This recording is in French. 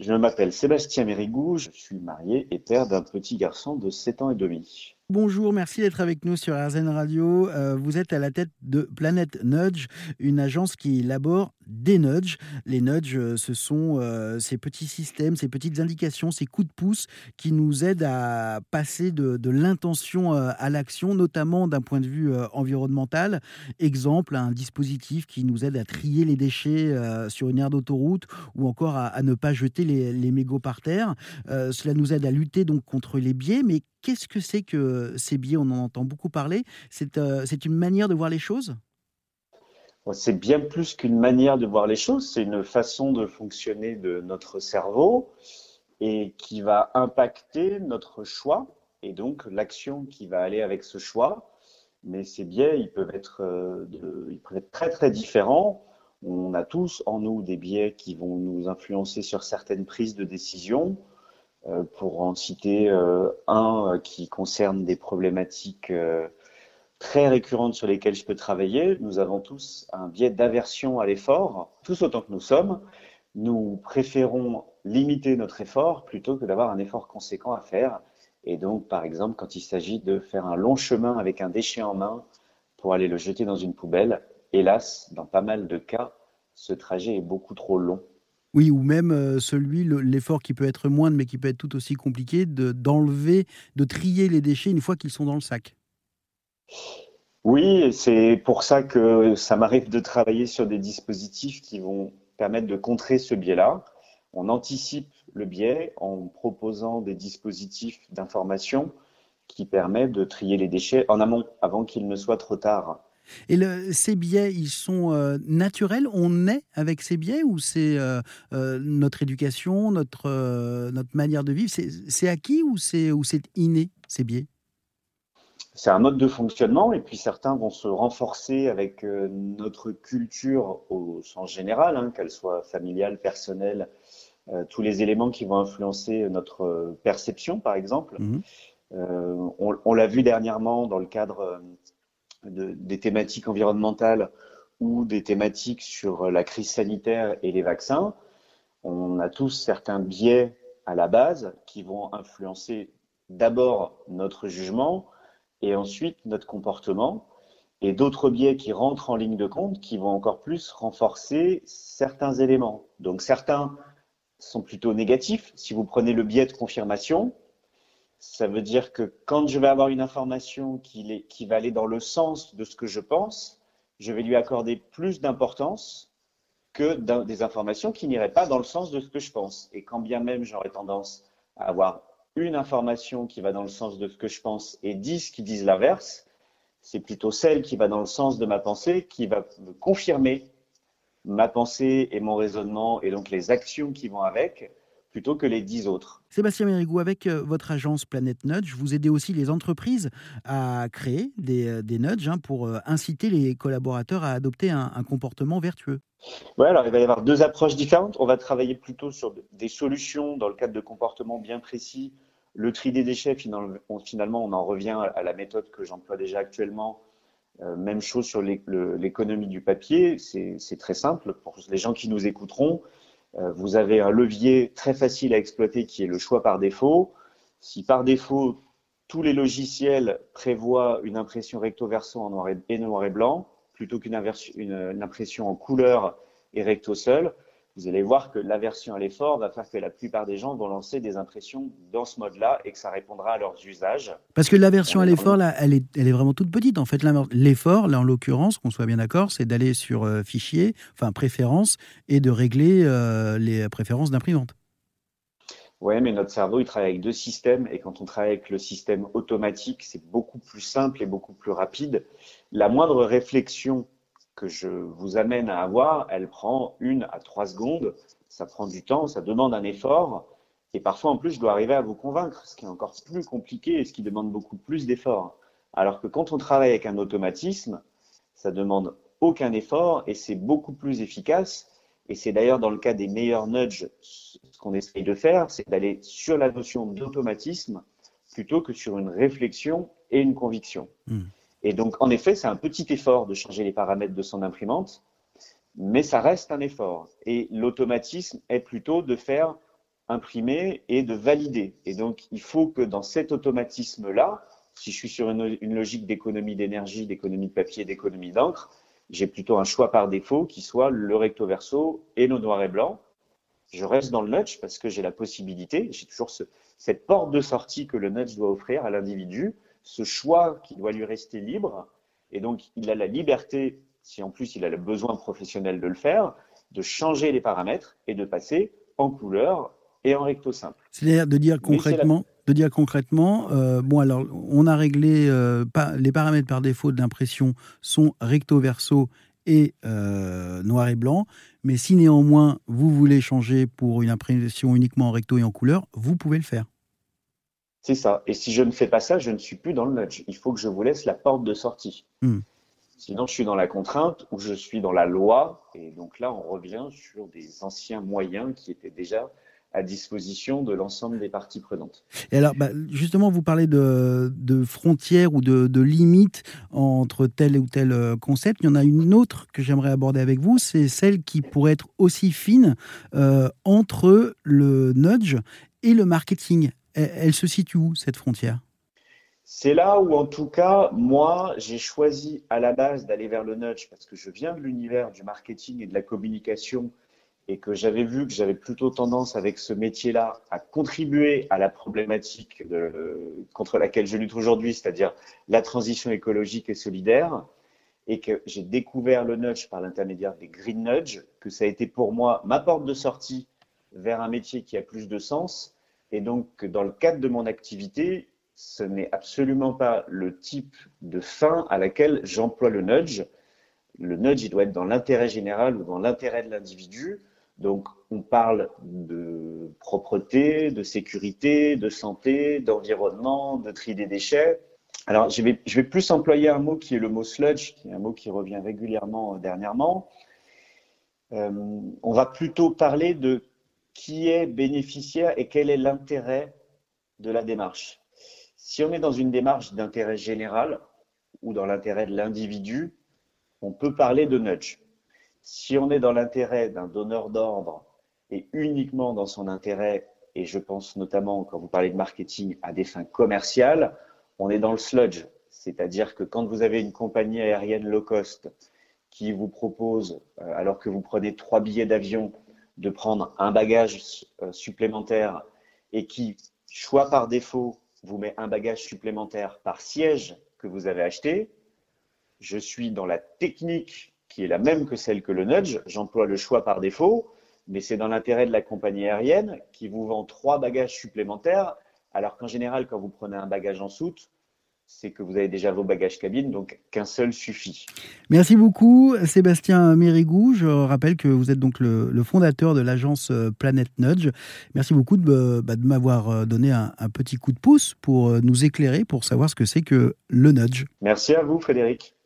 Je m'appelle Sébastien Mérigou, je suis marié et père d'un petit garçon de 7 ans et demi. Bonjour, merci d'être avec nous sur RZN Radio. Euh, vous êtes à la tête de Planet Nudge, une agence qui élabore des nudges. Les nudges, euh, ce sont euh, ces petits systèmes, ces petites indications, ces coups de pouce qui nous aident à passer de, l'intention à l'action, notamment d'un point de vue environnemental. Exemple, un dispositif qui nous aide à trier les déchets sur une aire d'autoroute ou encore à, ne pas jeter les, les mégots par terre. cela nous aide à lutter donc contre les biais, mais qu'est-ce que c'est que ces biais On en entend beaucoup parler. C'est une manière de voir les choses? C'est bien plus qu'une manière de voir les choses, c'est une façon de fonctionner de notre cerveau et qui va impacter notre choix et donc l'action qui va aller avec ce choix. Mais ces biais, ils peuvent être, ils peuvent être très très différents. On a tous en nous des biais qui vont nous influencer sur certaines prises de décision. Euh, pour en citer euh, un euh, qui concerne des problématiques très récurrentes sur lesquelles je peux travailler. Nous avons tous un biais d'aversion à l'effort, tous autant que nous sommes. Nous préférons limiter notre effort plutôt que d'avoir un effort conséquent à faire. Et donc, par exemple, quand il s'agit de faire un long chemin avec un déchet en main pour aller le jeter dans une poubelle, hélas, dans pas mal de cas, ce trajet est beaucoup trop long oui, ou même euh, celui, l'effort qui peut être moindre, mais qui peut être tout aussi compliqué, d'enlever, de, trier les déchets une fois qu'ils sont dans le sac. Oui, c'est pour ça que ça m'arrive de travailler sur des dispositifs qui vont permettre de contrer ce biais-là. On anticipe le biais en proposant des dispositifs d'information qui permettent de trier les déchets en amont, avant qu'il ne soit trop tard. Et le, ces biais, ils sont euh, naturels? On naît avec ces biais ou c'est euh, euh, notre éducation, notre, notre manière de vivre? C'est acquis ou c'est inné, ces biais c'est un mode de fonctionnement et puis certains vont se renforcer avec notre culture au sens général, hein, qu'elle soit familiale, personnelle, tous les éléments qui vont influencer notre perception, par exemple. Mmh on, on l'a vu dernièrement dans le cadre des thématiques environnementales ou des thématiques sur la crise sanitaire et les vaccins, on a tous certains biais à la base qui vont influencer d'abord notre jugement et ensuite notre comportement, et d'autres biais qui rentrent en ligne de compte qui vont encore plus renforcer certains éléments. Donc certains sont plutôt négatifs. Si vous prenez le biais de confirmation, ça veut dire que quand je vais avoir une information qui, va aller dans le sens de ce que je pense, je vais lui accorder plus d'importance que des informations qui n'iraient pas dans le sens de ce que je pense. Et quand bien même j'aurais tendance à avoir une information qui va dans le sens de ce que je pense et dix qui disent l'inverse, c'est plutôt celle qui va dans le sens de ma pensée qui va me confirmer ma pensée et mon raisonnement et donc les actions qui vont avec plutôt que les dix autres. Sébastien Mérigou, avec euh, votre agence Planète Nudge, vous aidez aussi les entreprises à créer des, euh, des nudges hein, pour euh, inciter les collaborateurs à adopter un, comportement vertueux. Oui, alors il va y avoir deux approches différentes. On va travailler plutôt sur des solutions dans le cadre de comportements bien précis. Le tri des déchets, finalement, on en revient à la méthode que j'emploie déjà actuellement. même chose sur l'économie du papier. C'est très simple. Pour les gens qui nous écouteront, vous avez un levier très facile à exploiter qui est le choix par défaut. Si par défaut, tous les logiciels prévoient une impression recto-verso en noir et, noir et blanc, plutôt qu'une impression en couleur et recto seul, vous allez voir que l'aversion à l'effort va faire que la plupart des gens vont lancer des impressions dans ce mode-là et que ça répondra à leurs usages. Parce que l'aversion à l'effort, là, elle est, elle est vraiment toute petite. En fait, l'effort, là, en l'occurrence, qu'on soit bien d'accord, c'est d'aller sur euh, fichier, enfin préférences, et de régler euh, les préférences d'imprimante. Oui, mais notre cerveau, il travaille avec deux systèmes. Et quand on travaille avec le système automatique, c'est beaucoup plus simple et beaucoup plus rapide. La moindre réflexion que je vous amène à avoir, elle prend une à trois secondes. Ça prend du temps, ça demande un effort. Et parfois, en plus, je dois arriver à vous convaincre, ce qui est encore plus compliqué et ce qui demande beaucoup plus d'efforts. Alors que quand on travaille avec un automatisme, ça demande aucun effort et c'est beaucoup plus efficace. Et c'est d'ailleurs dans le cas des meilleurs nudges, ce qu'on essaye de faire, c'est d'aller sur la notion d'automatisme plutôt que sur une réflexion et une conviction. Hmm. Et donc, en effet, c'est un petit effort de changer les paramètres de son imprimante, mais ça reste un effort. Et l'automatisme est plutôt de faire imprimer et de valider. Et donc, il faut que dans cet automatisme-là, si je suis sur une, logique d'économie d'énergie, d'économie de papier, d'économie d'encre, j'ai plutôt un choix par défaut qui soit le recto verso et le noir et blanc. Je reste dans le nudge parce que j'ai la possibilité, j'ai toujours cette porte de sortie que le nudge doit offrir à l'individu, ce choix qui doit lui rester libre. Et donc, il a la liberté, si en plus il a le besoin professionnel de le faire, de changer les paramètres et de passer en couleur et en recto simple. C'est-à-dire de dire concrètement, de dire concrètement, euh, bon alors on a réglé euh, les paramètres par défaut de l'impression sont recto verso et euh, noir et blanc, mais si néanmoins vous voulez changer pour une impression uniquement en recto et en couleur, vous pouvez le faire. C'est ça. Et si je ne fais pas ça, je ne suis plus dans le nudge. Il faut que je vous laisse la porte de sortie. Hmm. Sinon, je suis dans la contrainte ou je suis dans la loi. Et donc là, on revient sur des anciens moyens qui étaient déjà à disposition de l'ensemble des parties prenantes. Et alors, bah, justement, vous parlez de, frontières ou de, limites entre tel ou tel euh, concept. Il y en a une autre que j'aimerais aborder avec vous, c'est celle qui pourrait être aussi fine euh, entre le nudge et le marketing. Elle se situe où, cette frontière? C'est là où, en tout cas, moi, j'ai choisi à la base d'aller vers le nudge parce que je viens de l'univers du marketing et de la communication et que j'avais vu que j'avais plutôt tendance avec ce métier-là à contribuer à la problématique contre laquelle je lutte aujourd'hui, c'est-à-dire la transition écologique et solidaire, et que j'ai découvert le nudge par l'intermédiaire des green nudge, que ça a été pour moi ma porte de sortie vers un métier qui a plus de sens, et donc dans le cadre de mon activité, ce n'est absolument pas le type de fin à laquelle j'emploie le nudge. Le nudge, il doit être dans l'intérêt général ou dans l'intérêt de l'individu. Donc, on parle de propreté, de sécurité, de santé, d'environnement, de tri des déchets. Alors, je vais, plus employer un mot qui est le mot sludge, qui est un mot qui revient régulièrement euh, dernièrement. Euh, on va plutôt parler de qui est bénéficiaire et quel est l'intérêt de la démarche. Si on est dans une démarche d'intérêt général ou dans l'intérêt de l'individu, on peut parler de nudge. Si on est dans l'intérêt d'un donneur d'ordre et uniquement dans son intérêt, et je pense notamment, quand vous parlez de marketing, à des fins commerciales, on est dans le sludge. C'est-à-dire que quand vous avez une compagnie aérienne low cost qui vous propose, euh, alors que vous prenez trois billets d'avion, de prendre un bagage euh, supplémentaire et qui, choix par défaut, vous met un bagage supplémentaire par siège que vous avez acheté, je suis dans la technique qui est la même que celle que le nudge. J'emploie le choix par défaut, mais c'est dans l'intérêt de la compagnie aérienne qui vous vend trois bagages supplémentaires, alors qu'en général, quand vous prenez un bagage en soute, c'est que vous avez déjà vos bagages cabine, donc qu'un seul suffit. Merci beaucoup, Sébastien Mérigou. Je rappelle que vous êtes donc le, fondateur de l'agence euh, Planet Nudge. Merci beaucoup de, bah, m'avoir euh, donné un, un, petit coup de pouce pour euh, nous éclairer, pour savoir ce que c'est que le nudge. Merci à vous, Frédéric.